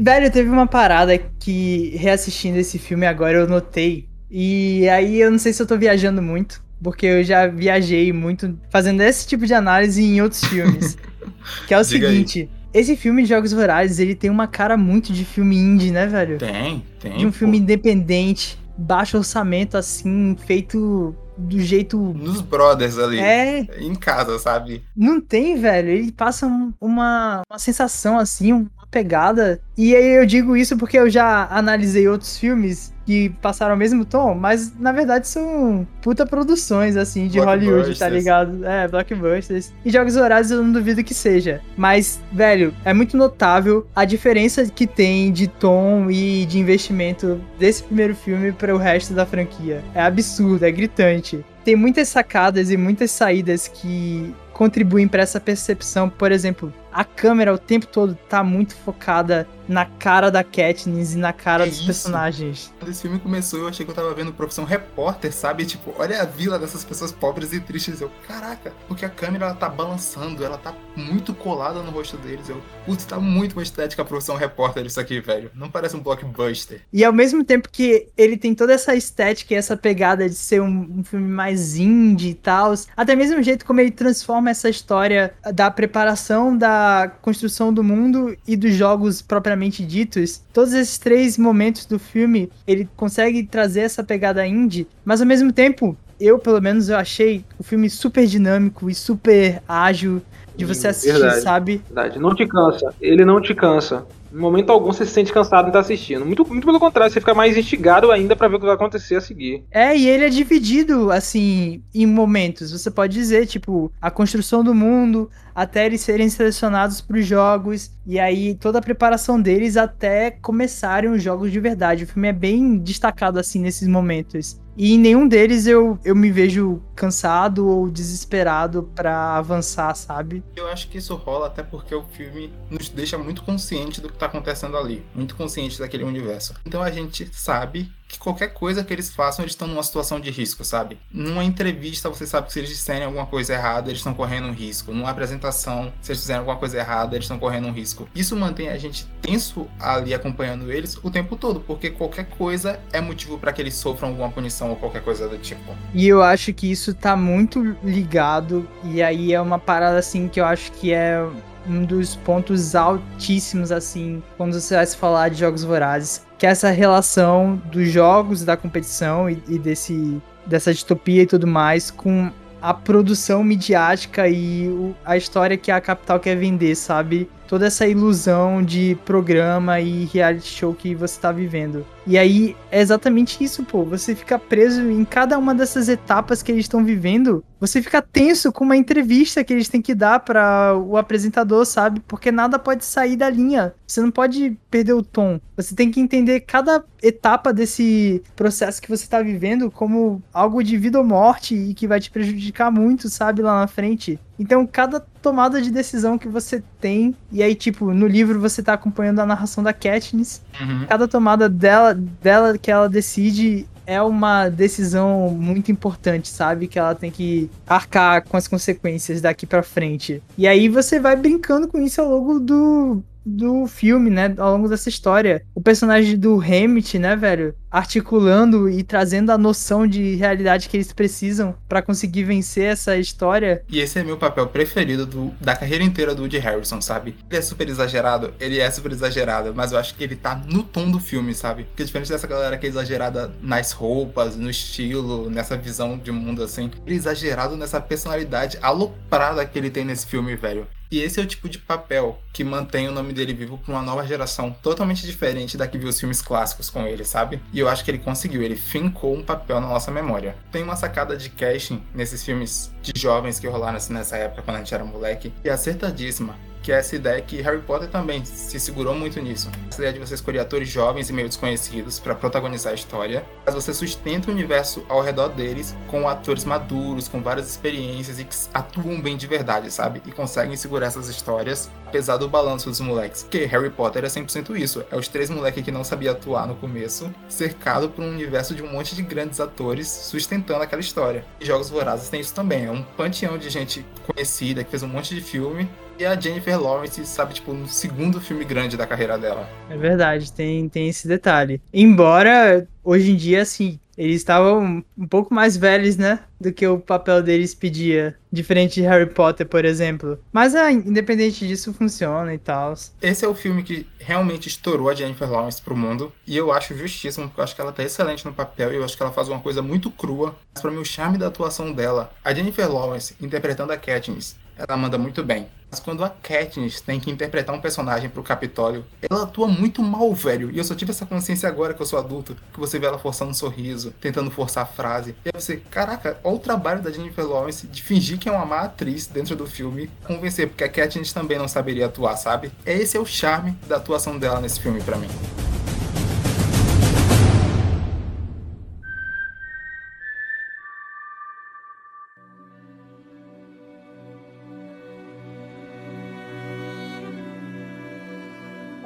Velho, teve uma parada que, reassistindo esse filme agora, eu notei. E aí eu não sei se eu tô viajando muito, porque eu já viajei muito fazendo esse tipo de análise em outros filmes. que é o Diga aí. seguinte: esse filme de Jogos Vorazes, ele tem uma cara muito de filme indie, né, velho? Tem, tem. De um pô. filme independente, baixo orçamento, assim, feito do jeito. Nos brothers ali. É, Em casa, sabe? não tem, velho. Ele passa um- uma, uma sensação assim, uma pegada. E aí eu digo isso porque eu já analisei outros filmes que passaram o mesmo tom, mas na verdade são puta produções, assim, de Hollywood, tá ligado? É, blockbusters. E Jogos Vorazes eu não duvido que seja. Mas, velho, é muito notável a diferença que tem de tom e de investimento desse primeiro filme para o resto da franquia. É absurdo, é gritante. Tem muitas sacadas e muitas saídas que contribuem para essa percepção. Por exemplo, a câmera o tempo todo tá muito focada na cara da Katniss e na cara É dos isso. personagens. Quando esse filme começou, eu achei que eu tava vendo Profissão Repórter, sabe? Tipo, olha a vila dessas pessoas pobres e tristes. Eu, caraca, porque a câmera ela tá balançando, ela tá muito colada no rosto deles. Eu, putz, tá muito uma estética Profissão Repórter isso aqui, velho. Não parece um blockbuster. E ao mesmo tempo que ele tem toda essa estética e essa pegada de ser um, um filme mais indie e tal, até mesmo o jeito como ele transforma essa história da preparação, da construção do mundo e dos jogos propriamente ditos, todos esses três momentos do filme, ele consegue trazer essa pegada indie, mas ao mesmo tempo, eu pelo menos eu achei o filme super dinâmico e super ágil de você assistir, Verdade. sabe? Verdade. Não te cansa. Ele não te cansa. Em momento algum você se sente cansado em estar assistindo. Muito, muito pelo contrário, você fica mais instigado ainda pra ver o que vai acontecer a seguir. É, e ele é dividido, assim, em momentos. Você pode dizer, tipo, a construção do mundo, até eles serem selecionados para os jogos, e aí toda a preparação deles até começarem os jogos de verdade. O filme é bem destacado, assim, nesses momentos. E em nenhum deles eu, eu me vejo cansado ou desesperado pra avançar, sabe? Eu acho que isso rola até porque o filme nos deixa muito consciente do que tá acontecendo ali, muito consciente daquele universo. Então a gente sabe que qualquer coisa que eles façam, eles estão numa situação de risco, sabe? Numa entrevista, você sabe que se eles disserem alguma coisa errada, eles estão correndo um risco. Numa apresentação, se eles fizerem alguma coisa errada, eles estão correndo um risco. Isso mantém a gente tenso ali acompanhando eles o tempo todo, porque qualquer coisa é motivo para que eles sofram alguma punição ou qualquer coisa do tipo. E eu acho que isso tá muito ligado, e aí é uma parada assim que eu acho que é um dos pontos altíssimos, assim, quando você vai se falar de jogos vorazes, que é essa relação dos jogos, da competição e, e desse, dessa distopia e tudo mais com a produção midiática e o, a história que a capital quer vender, sabe? Toda essa ilusão de programa e reality show que você tá vivendo. E aí é exatamente isso, pô. Você fica preso em cada uma dessas etapas que eles estão vivendo. Você fica tenso com uma entrevista que eles têm que dar para o apresentador, sabe? Porque nada pode sair da linha. Você não pode perder o tom. Você tem que entender cada etapa desse processo que você tá vivendo como algo de vida ou morte e que vai te prejudicar muito, sabe, lá na frente. Então, cada tomada de decisão que você tem, e aí, tipo, no livro você tá acompanhando a narração da Katniss, Uhum. cada tomada dela, dela que ela decide é uma decisão muito importante, sabe? Que ela tem que arcar com as consequências daqui pra frente. E aí você vai brincando com isso ao longo do, do filme, né? Ao longo dessa história. O personagem do Hammett, né, velho? Articulando e trazendo a noção de realidade que eles precisam pra conseguir vencer essa história. E esse é meu papel preferido do- da carreira inteira do Woody Harrison, sabe? Ele é super exagerado, ele é super exagerado, mas eu acho que ele tá no tom do filme, sabe? Porque diferente dessa galera que é exagerada nas roupas, no estilo, nessa visão de mundo assim, ele é exagerado nessa personalidade aloprada que ele tem nesse filme, velho. E esse é o tipo de papel que mantém o nome dele vivo pra uma nova geração totalmente diferente da que viu os filmes clássicos com ele, sabe? E eu acho que ele conseguiu, ele fincou um papel na nossa memória. Tem uma sacada de casting nesses filmes de jovens que rolaram assim nessa época quando a gente era moleque, e é acertadíssima. Que é essa ideia que Harry Potter também se segurou muito nisso. Essa ideia de você escolher atores jovens e meio desconhecidos para protagonizar a história, mas você sustenta o universo ao redor deles com atores maduros, com várias experiências e que atuam bem de verdade, sabe? E conseguem segurar essas histórias, apesar do balanço dos moleques. Porque Harry Potter é 100% isso. É os três moleques que não sabiam atuar no começo, cercado por um universo de um monte de grandes atores sustentando aquela história. E Jogos Vorazes tem isso também. É um panteão de gente conhecida que fez um monte de filme. E a Jennifer Lawrence, sabe, tipo, no segundo filme grande da carreira dela. É verdade, tem, tem esse detalhe. Embora, hoje em dia, assim, eles estavam um pouco mais velhos, né? Do que o papel deles pedia. Diferente de Harry Potter, por exemplo. Mas, ah, independente disso, funciona e tal. Esse é o filme que realmente estourou a Jennifer Lawrence pro mundo. E eu acho justíssimo, porque eu acho que ela tá excelente no papel e eu acho que ela faz uma coisa muito crua. Mas pra mim, o charme da atuação dela, a Jennifer Lawrence interpretando a Katniss, ela manda muito bem. Mas quando a Katniss tem que interpretar um personagem pro Capitólio, ela atua muito mal, velho. E eu só tive essa consciência agora que eu sou adulto, que você vê ela forçando um sorriso, tentando forçar a frase. E aí você, caraca, olha o trabalho da Jennifer Lawrence de fingir que é uma má atriz dentro do filme, convencer, porque a Katniss também não saberia atuar, sabe? Esse é o charme da atuação dela nesse filme pra mim.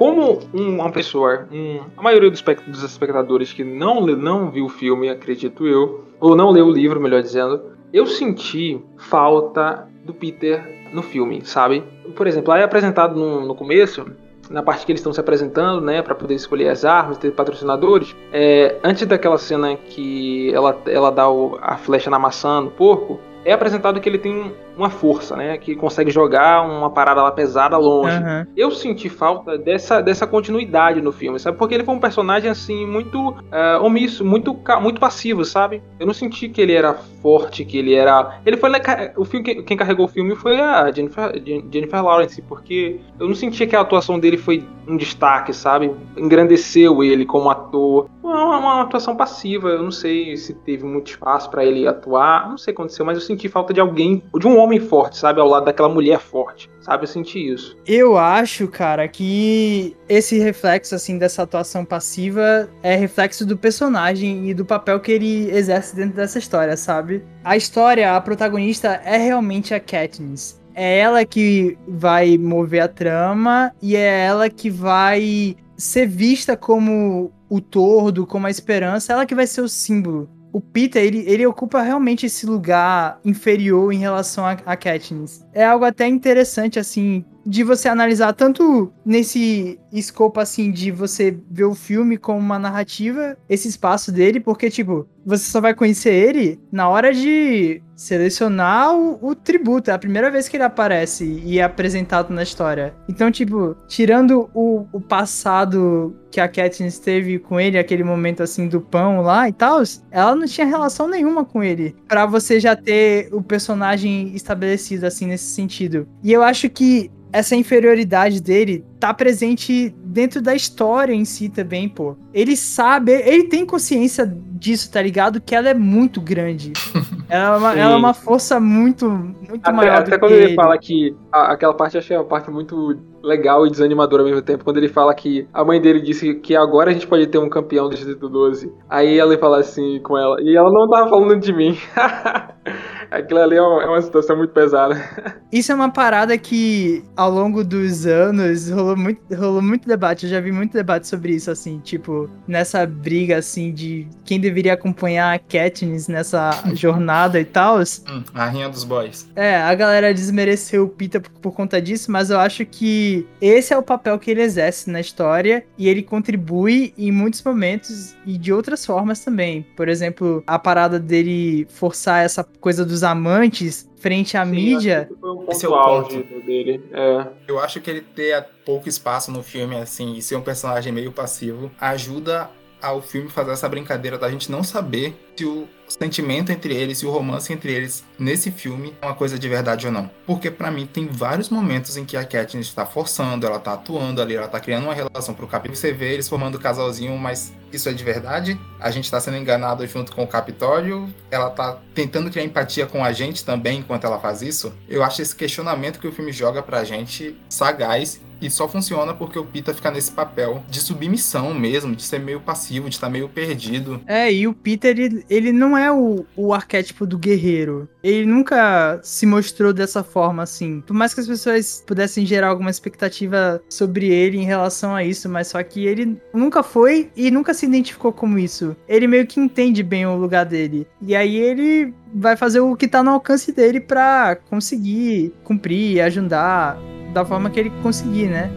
Como um- uma pessoa, um- a maioria dos, dos espectadores que não, não viu o filme, acredito eu, ou não leu o livro, melhor dizendo, eu senti falta do Peter no filme, sabe? Por exemplo, aí é apresentado no, no começo, na parte que eles estão se apresentando, né, para poder escolher as armas, ter patrocinadores, é, antes daquela cena que ela, ela dá o- a flecha na maçã no porco, é apresentado que ele tem uma força, né, que consegue jogar uma parada lá pesada longe. Aham. Eu senti falta dessa, dessa continuidade no filme, sabe? Porque ele foi um personagem, assim, muito ah, omisso, muito, muito passivo, sabe? Eu não senti que ele era forte, que ele era. Ele foi. leca- O filme, quem, carregou o filme foi a Jennifer, Jen- Jennifer Lawrence, porque eu não sentia que a atuação dele foi um destaque, sabe? Engrandeceu ele como ator. Uma, uma atuação passiva, eu não sei se teve muito espaço pra ele atuar, não sei o que aconteceu, mas eu senti falta de alguém, de um homem forte, sabe? Ao lado daquela mulher forte, sabe? Eu senti isso. Eu acho, cara, que esse reflexo, assim, dessa atuação passiva é reflexo do personagem e do papel que ele exerce dentro dessa história, sabe? A história, a protagonista é realmente a Katniss. é ela que vai mover a trama e é ela que vai ser vista como o tordo, como a esperança, ela que vai ser o símbolo. O Peter, ele, ele ocupa realmente esse lugar inferior em relação a, a Katniss. É algo até interessante, assim, de você analisar tanto nesse escopo assim de você ver o filme como uma narrativa, esse espaço dele, porque tipo, você só vai conhecer ele na hora de selecionar o, o, tributo. É a primeira vez que ele aparece e é apresentado na história. Então, tipo, tirando o, o passado que a Katniss teve com ele, aquele momento assim do pão lá e tal, ela não tinha relação nenhuma com ele. para você já ter o personagem estabelecido assim nesse sentido. E eu acho que essa inferioridade dele tá presente dentro da história em si também, pô. Ele sabe, ele tem consciência disso, tá ligado? Que ela é muito grande. ela, é uma, ela é uma força muito, muito até, maior até do quando que ele, ele fala que a, aquela parte eu achei uma parte muito legal e desanimadora ao mesmo tempo, quando ele fala que a mãe dele disse que agora a gente pode ter um campeão do Distrito 12. Aí ela fala assim com ela, e ela não tava falando de mim. Aquilo ali é uma, é uma, situação muito pesada. Isso é uma parada que, ao longo dos anos, rolou muito, rolou muito debate. Eu já vi muito debate sobre isso, assim, tipo, nessa briga, assim, de quem deveria acompanhar a Katniss nessa jornada e tal. Hum, a rainha dos boys. É, a galera desmereceu o Pita por, por conta disso, mas eu acho que esse é o papel que ele exerce na história e ele contribui em muitos momentos e de outras formas também. Por exemplo, a parada dele forçar essa coisa dos amantes frente à Sim, mídia. Foi um ponto é o auge ponto. dele. É. Eu acho que ele ter pouco espaço no filme, assim, e ser um personagem meio passivo, ajuda ao filme fazer essa brincadeira da gente não saber se o sentimento entre eles e o romance entre eles nesse filme é uma coisa de verdade ou não. Porque para mim tem vários momentos em que a Katniss está forçando, ela tá atuando ali, ela tá criando uma relação pro capítulo. Você vê eles formando um casalzinho, mas isso é de verdade? A gente tá sendo enganado junto com o Capitólio? Ela tá tentando criar empatia com a gente também enquanto ela faz isso? Eu acho esse questionamento que o filme joga pra gente sagaz e só funciona porque o Pita fica nesse papel de submissão mesmo, de ser meio passivo, de estar meio perdido. É, e o Peter, ele, ele não é o, o arquétipo do guerreiro. Ele nunca se mostrou dessa forma, assim. Por mais que as pessoas pudessem gerar alguma expectativa sobre ele em relação a isso, mas só que ele nunca foi e nunca se identificou como isso. Ele meio que entende bem o lugar dele. E aí ele vai fazer o que tá no alcance dele pra conseguir cumprir, ajudar da forma que ele conseguir, né?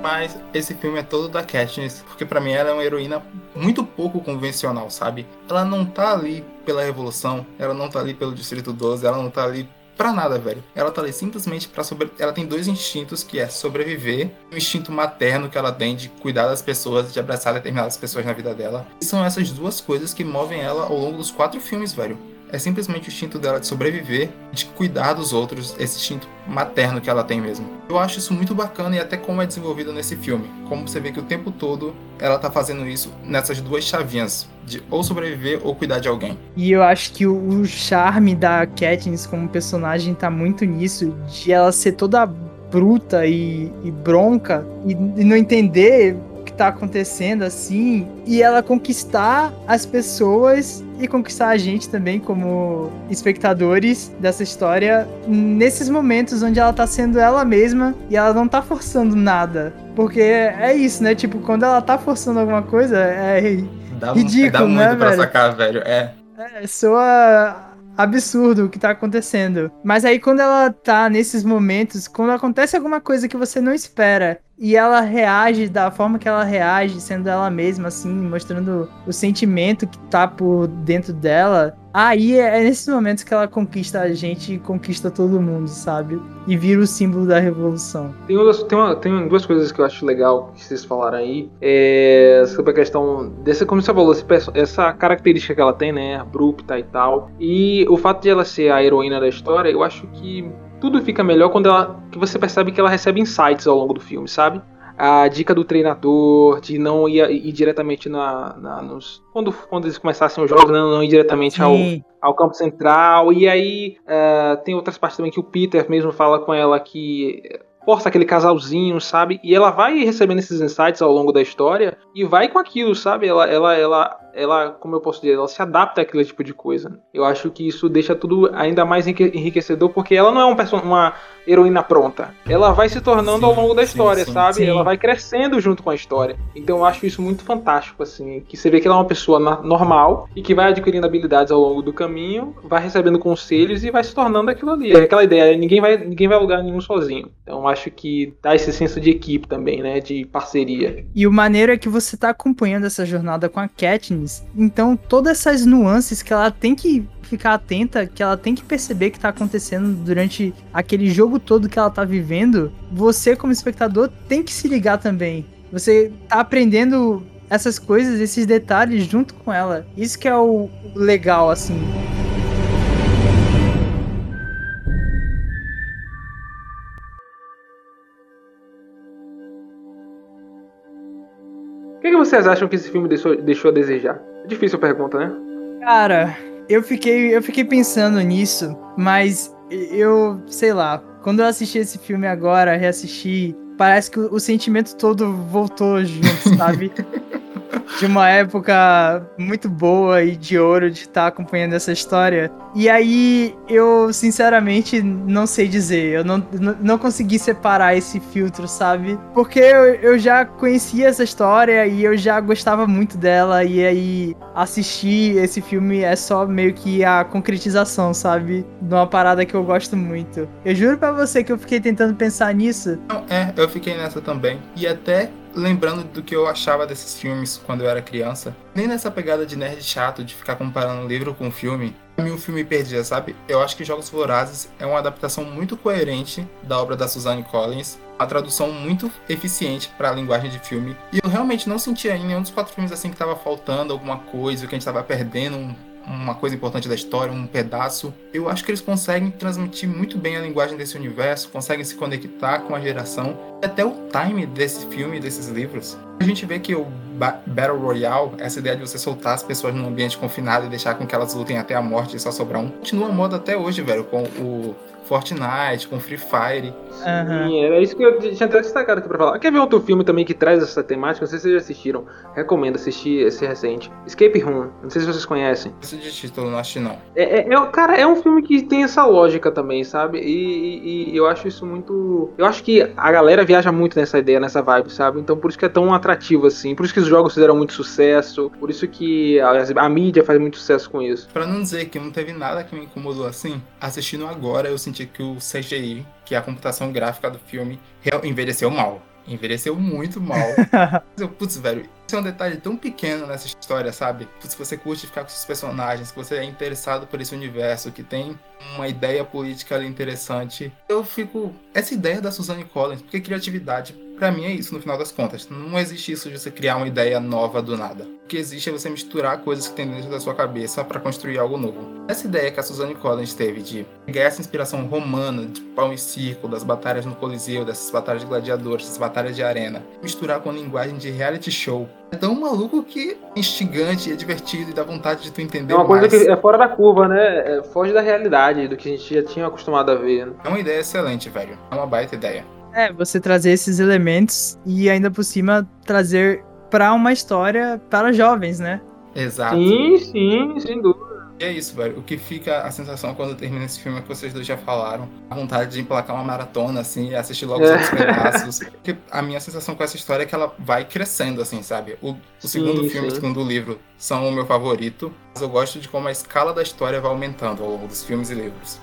Mas esse filme é todo da Katniss, porque para mim ela é uma heroína muito pouco convencional, sabe? Ela não tá ali pela revolução, ela não tá ali pelo Distrito 12, ela não tá ali pra nada, velho. Ela tá ali simplesmente para sobre... Ela tem dois instintos, que é sobreviver, o instinto materno que ela tem de cuidar das pessoas, de abraçar determinadas pessoas na vida dela. E são essas duas coisas que movem ela ao longo dos quatro filmes, velho é simplesmente o instinto dela de sobreviver, de cuidar dos outros, esse instinto materno que ela tem mesmo. Eu acho isso muito bacana e até como é desenvolvido nesse filme. Como você vê que o tempo todo ela tá fazendo isso nessas duas chavinhas, de ou sobreviver ou cuidar de alguém. E eu acho que o charme da Katniss como personagem tá muito nisso, de ela ser toda bruta e, e bronca e, e não entender tá acontecendo assim e ela conquistar as pessoas e conquistar a gente também como espectadores dessa história nesses momentos onde ela tá sendo ela mesma e ela não tá forçando nada. Porque é isso, né? Tipo, quando ela tá forçando alguma coisa, é dá, ridículo, dá muito né, pra velho? sacar, velho. É. É, soa absurdo o que tá acontecendo. Mas aí quando ela tá nesses momentos, quando acontece alguma coisa que você não espera e ela reage da forma que ela reage, sendo ela mesma, assim, mostrando o sentimento que tá por dentro dela. Aí é, é nesses momentos que ela conquista a gente conquista todo mundo, sabe? E vira o símbolo da revolução. Tem, duas, tem, uma, tem duas coisas que eu acho legal que vocês falaram aí. É, sobre a questão dessa, como você falou, essa característica que ela tem, né? Abrupta e tal. E o fato de ela ser a heroína da história, eu acho que tudo fica melhor quando ela que você percebe que ela recebe insights ao longo do filme, sabe? A dica do treinador de não ir, ir diretamente na, na, nos quando quando eles começassem os jogos, não, não ir diretamente ao, ao campo central. E aí uh, tem outras partes também que o Peter mesmo fala com ela que força aquele casalzinho, sabe? E ela vai recebendo esses insights ao longo da história e vai com aquilo, sabe? Ela, ela, ela, ela, como eu posso dizer, ela se adapta àquele tipo de coisa. Eu acho que isso deixa tudo ainda mais enriquecedor, porque ela não é um uma heroína pronta. Ela vai se tornando sim, ao longo da história, sim, sabe? Sim. Ela vai crescendo junto com a história. Então eu acho isso muito fantástico, assim, que você vê que ela é uma pessoa normal e que vai adquirindo habilidades ao longo do caminho, vai recebendo conselhos e vai se tornando aquilo ali. É aquela ideia, ninguém vai, ninguém vai a lugar nenhum sozinho. Então eu acho que dá esse senso de equipe também, né? De parceria. E o maneiro é que você tá acompanhando essa jornada com a Katniss, então todas essas nuances que ela tem que ficar atenta, que ela tem que perceber que tá acontecendo durante aquele jogo todo que ela tá vivendo, você como espectador tem que se ligar também. Você tá aprendendo essas coisas, esses detalhes junto com ela. Isso que é o legal assim. O que, que, vocês acham que esse filme deixou, deixou a desejar? É difícil a pergunta, né? Cara, eu fiquei, eu fiquei pensando nisso, mas eu, sei lá, quando eu assisti esse filme agora, reassisti, parece que o, o sentimento todo voltou junto, sabe? de uma época muito boa e de ouro de estar tá acompanhando essa história. E aí eu, sinceramente, não sei dizer. Eu não, não consegui separar esse filtro, sabe? Porque eu, eu já conhecia essa história e eu já gostava muito dela. E aí assistir esse filme é só meio que a concretização, sabe? De uma parada que eu gosto muito. Eu juro para você que eu fiquei tentando pensar nisso. Não, é, eu fiquei nessa também. E até lembrando do que eu achava desses filmes quando eu era criança, nem nessa pegada de nerd chato de ficar comparando livro com filme, pra mim o filme perdia, sabe? Eu acho que Jogos Vorazes é uma adaptação muito coerente da obra da Suzanne Collins, uma tradução muito eficiente para a linguagem de filme, e eu realmente não sentia em nenhum dos quatro filmes assim que tava faltando alguma coisa, que a gente tava perdendo um uma coisa importante da história, um pedaço. Eu acho que eles conseguem transmitir muito bem a linguagem desse universo, conseguem se conectar com a geração. Até o time desse filme, desses livros. A gente vê que o Battle Royale, essa ideia de você soltar as pessoas num ambiente confinado e deixar com que elas lutem até a morte e só sobrar um, continua moda até hoje, velho, com o Fortnite, com Free Fire. Uhum. Sim, era isso que eu tinha até destacado aqui pra falar. Quer ver outro filme também que traz essa temática? Não sei se vocês já assistiram. Recomendo assistir esse recente. Escape Room. Não sei se vocês conhecem. Esse de título, não acho não. É, é, é, cara, é um filme que tem essa lógica também, sabe? E, e, e, eu acho isso muito. Eu acho que a galera viaja muito nessa ideia, nessa vibe, sabe? Então por isso que é tão atrativo assim. Por isso que os jogos fizeram muito sucesso. Por isso que a, a mídia faz muito sucesso com isso. Pra não dizer que não teve nada que me incomodou assim, assistindo agora eu senti que o CGI que a computação gráfica do filme envelheceu mal. Envelheceu muito mal. Putz, velho, isso é um detalhe tão pequeno nessa história, sabe? Se você curte ficar com esses personagens, que você é interessado por esse universo, que tem uma ideia política ali interessante, eu fico. Essa ideia da Suzanne Collins, porque criatividade para mim é isso, no final das contas. Não existe isso de você criar uma ideia nova do nada. O que existe é você misturar coisas que tem dentro da sua cabeça para construir algo novo. Essa ideia que a Suzanne Collins teve de pegar essa inspiração romana, de pau e circo, das batalhas no Coliseu, dessas batalhas de gladiadores, dessas batalhas de arena, misturar com a linguagem de reality show. É tão maluco que é instigante, é divertido e dá vontade de tu entender É uma mais. coisa que é fora da curva, né? É, foge da realidade, do que a gente já tinha acostumado a ver. Né? É uma ideia excelente, velho. É uma baita ideia. É, você trazer esses elementos e ainda por cima trazer para uma história para jovens, né? Exato. Sim, sim, sem dúvida. E é isso, velho. O que fica a sensação quando termina esse filme é que vocês dois já falaram. A vontade de emplacar uma maratona, assim, e assistir logo os é. outros pedaços. Porque a minha sensação com essa história é que ela vai crescendo, assim, sabe? O, o sim, segundo filme e o segundo livro são o meu favorito. Mas eu gosto de como a escala da história vai aumentando ao longo dos filmes e livros.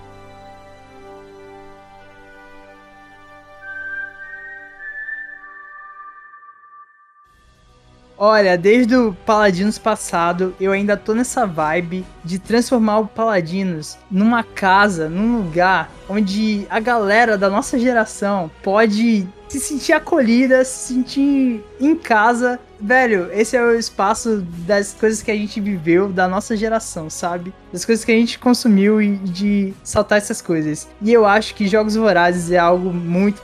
Olha, desde o Paladinos passado, eu ainda tô nessa vibe de transformar o Paladinos numa casa, num lugar onde a galera da nossa geração pode se sentir acolhida, se sentir em casa. Velho, esse é o espaço das coisas que a gente viveu, da nossa geração, sabe? Das coisas que a gente consumiu e de saltar essas coisas. E eu acho que Jogos Vorazes é algo muito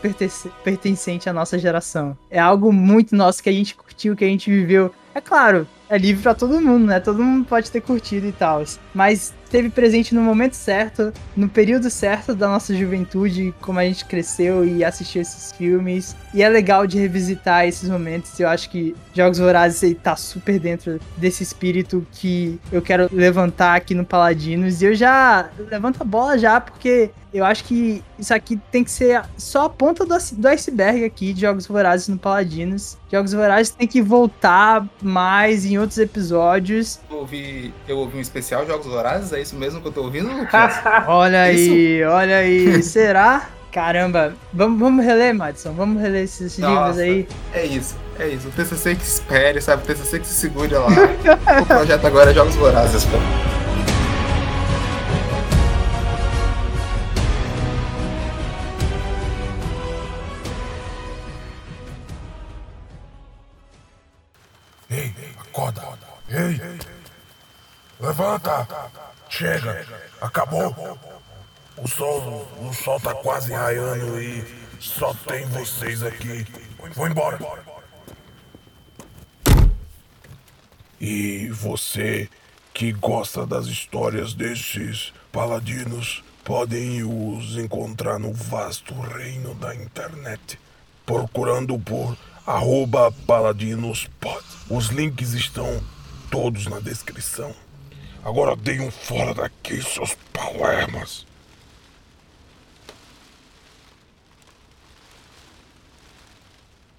pertencente à nossa geração. É algo muito nosso que a gente curtiu, que a gente viveu. É claro, é livre para todo mundo, né? Todo mundo pode ter curtido e tal. Mas esteve presente no momento certo, no período certo da nossa juventude, como a gente cresceu e assistiu esses filmes. E é legal de revisitar esses momentos. Eu acho que Jogos Vorazes ele tá super dentro desse espírito que eu quero levantar aqui no Paladinos. E eu já levanto a bola já, porque eu acho que isso aqui tem que ser só a ponta do, do iceberg aqui de Jogos Vorazes no Paladinos. Jogos Vorazes tem que voltar mais em outros episódios. Eu ouvi, eu ouvi um especial Jogos Vorazes, é isso mesmo que eu tô ouvindo, Lucas? olha aí, olha aí. Será? Caramba, vamos, vamos reler, Madison? Vamos reler esses Nossa, livros aí? É isso, é isso. O TCC que espere, sabe? O TCC que se segure lá. o projeto agora é Jogos Vorazes, pô. Ei! Levanta! Chega! Acabou! O sol, o sol tá quase raiando e só tem vocês aqui. Vou embora. E você que gosta das histórias desses paladinos podem os encontrar no vasto reino da internet, procurando por arroba. Os links estão todos na descrição. Agora dei um fora daqui, seus palermas.